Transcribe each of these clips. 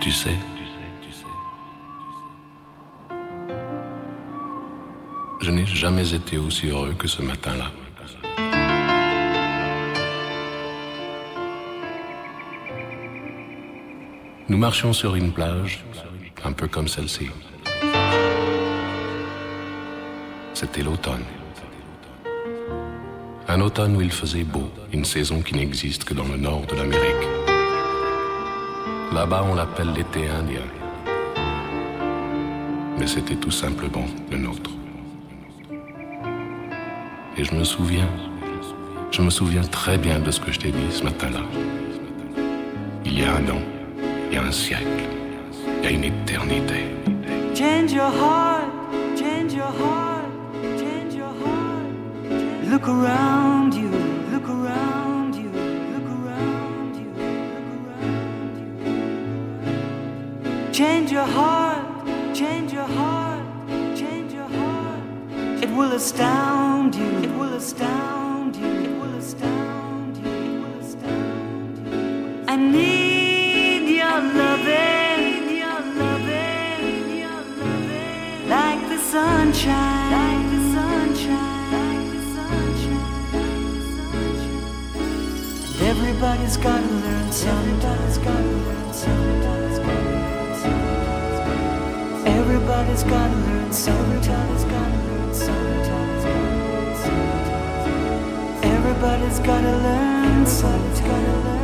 Tu sais, je n'ai jamais été aussi heureux que ce matin-là. Nous marchions sur une plage, un peu comme celle-ci. C'était l'automne. Un automne où il faisait beau, une saison qui n'existe que dans le nord de l'Amérique. Là-bas, on l'appelle l'été indien. Mais c'était tout simplement le nôtre. Et je me souviens, je me souviens très bien de ce que je t'ai dit ce matin-là. Il y a un an, il y a un siècle, il y a une éternité. Change your heart, change your heart, change your heart. Look around Change your heart, change your heart, change your heart. It will astound you, it will astound you, it will astound you, it will astound you. I need your loving, your loving, your loving, like the sunshine, like the sunshine, like the sunshine, like the sunshine. And everybody's gotta learn somebody's gotta learn somebody's Everybody's gotta learn somebody's Everybody's gotta learn somebody's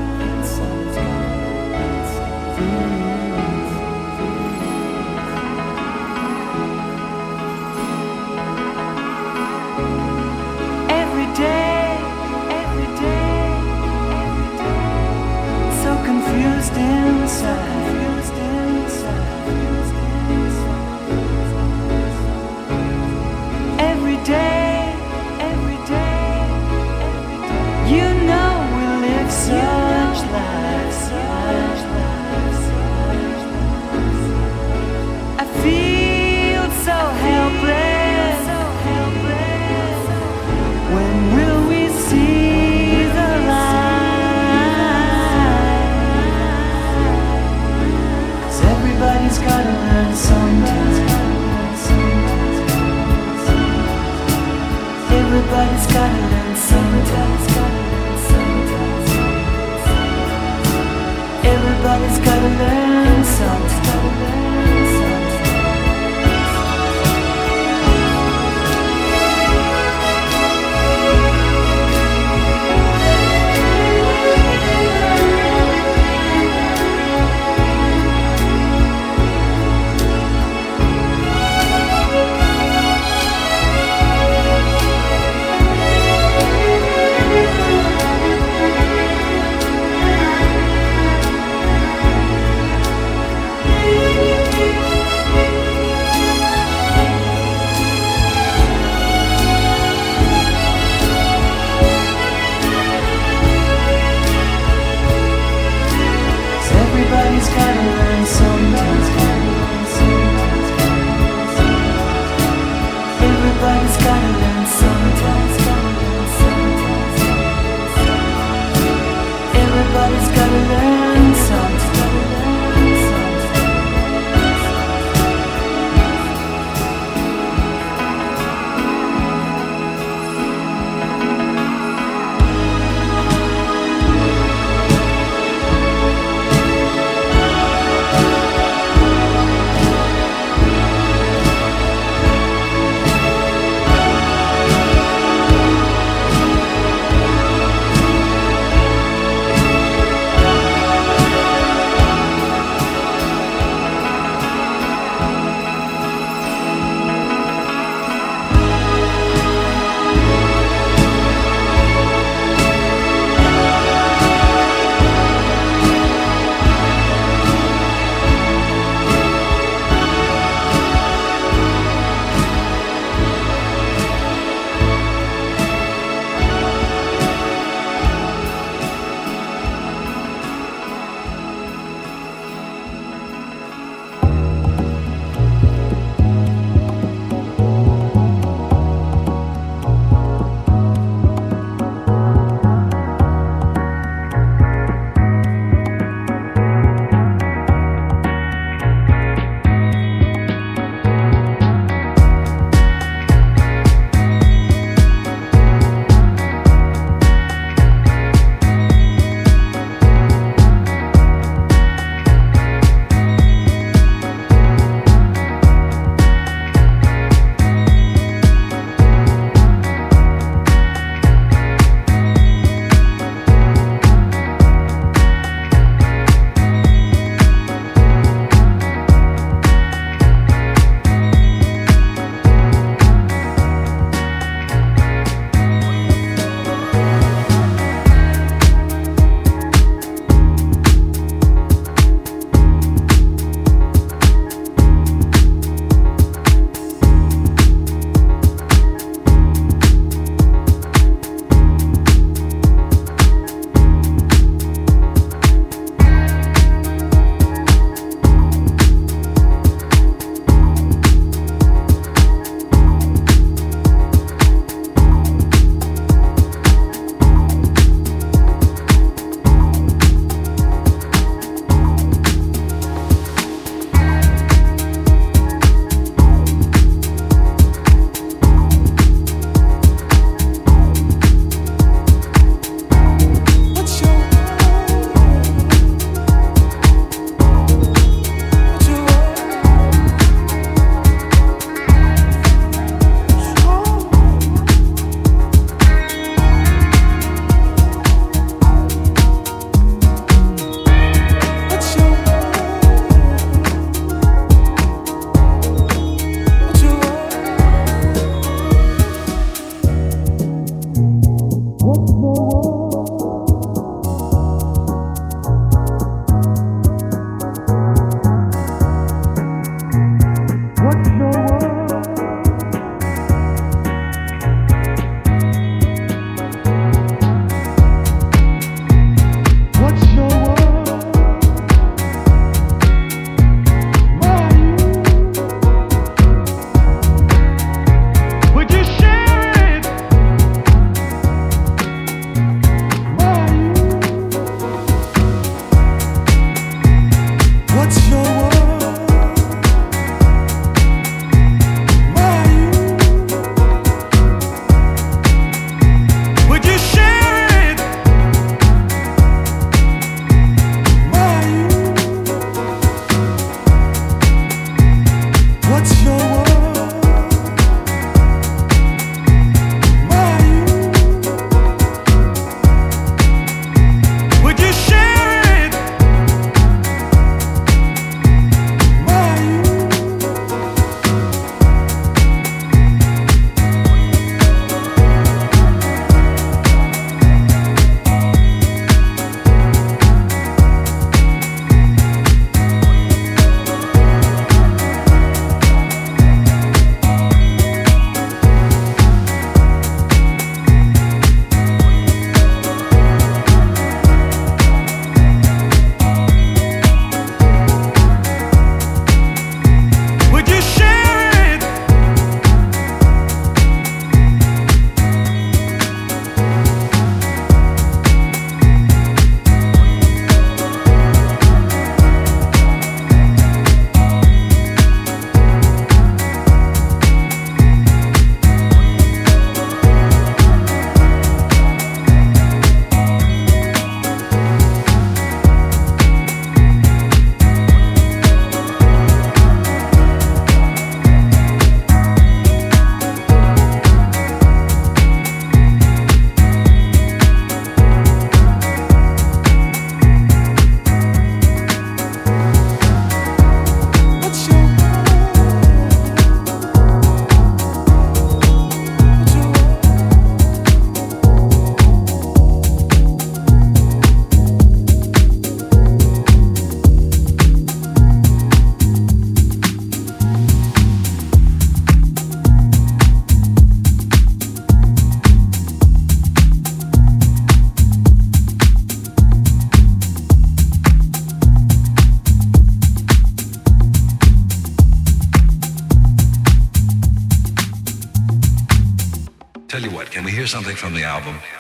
the album.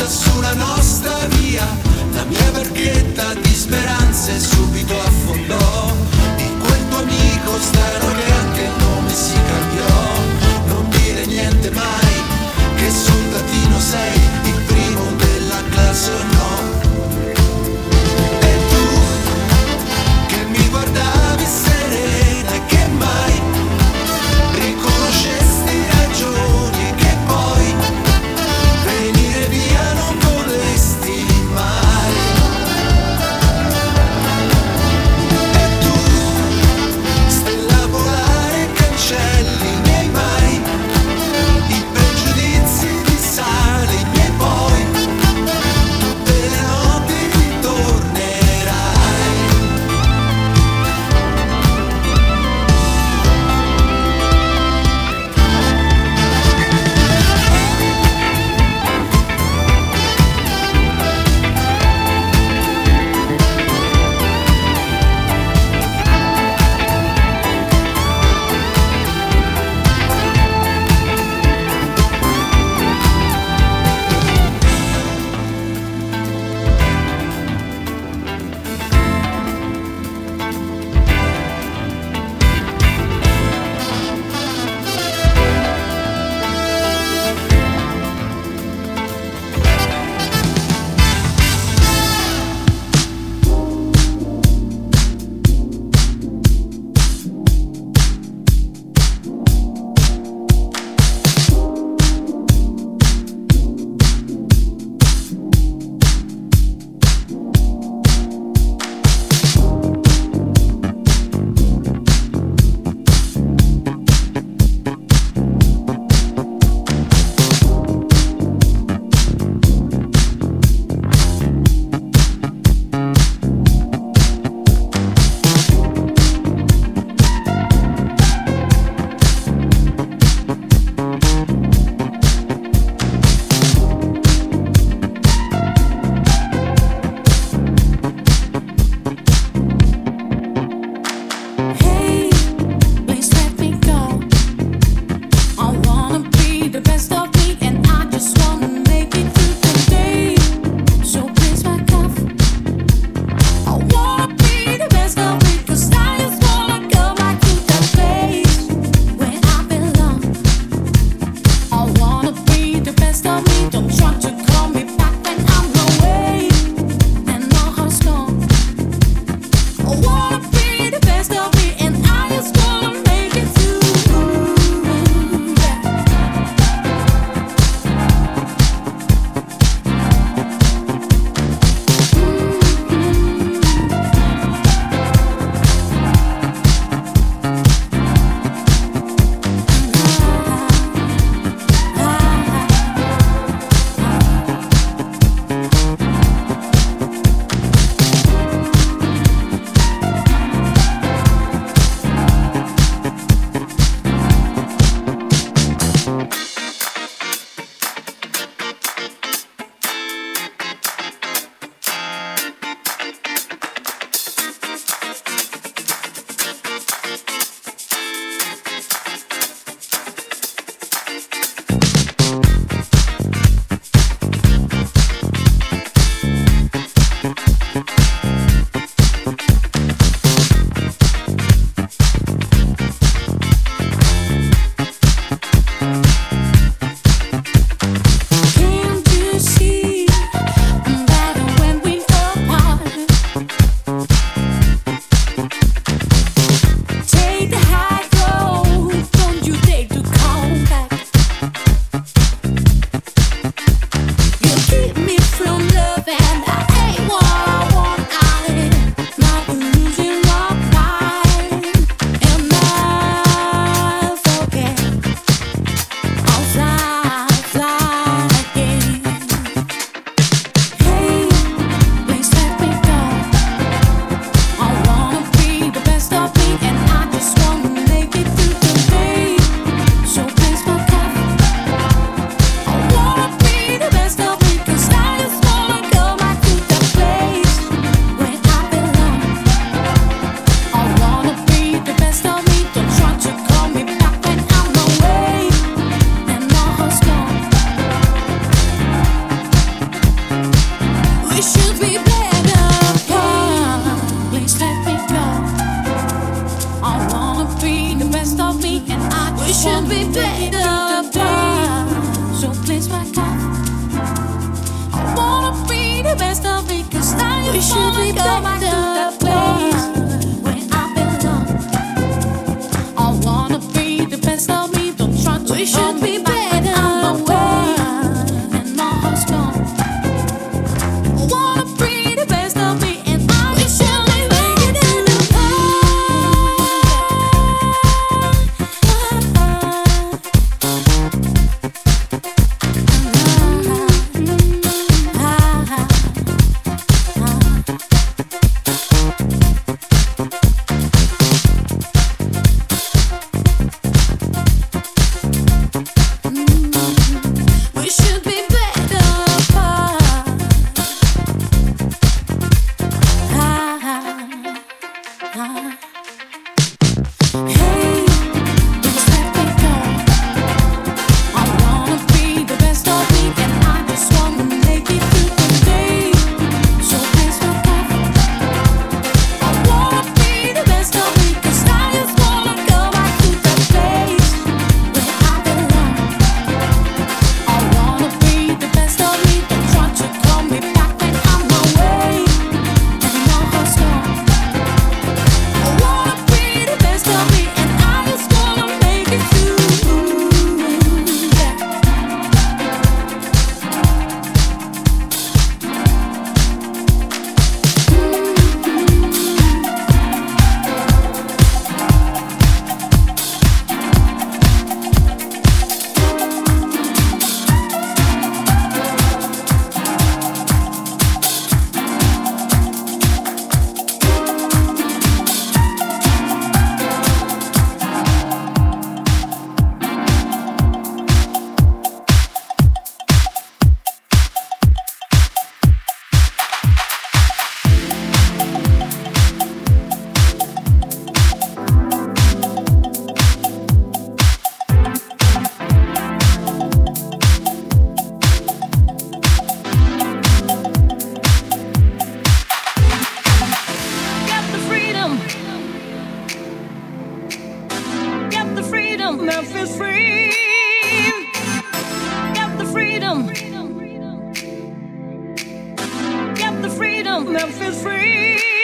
lancia sulla nostra via, la mia barchetta di speranze subito affondò, di quel tuo amico starò freedom. Memphis, free. Get the freedom. Get the freedom. Memphis free.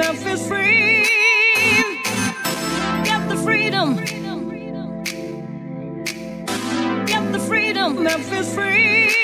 not feel free. Get the freedom. Get the freedom. Not feel free.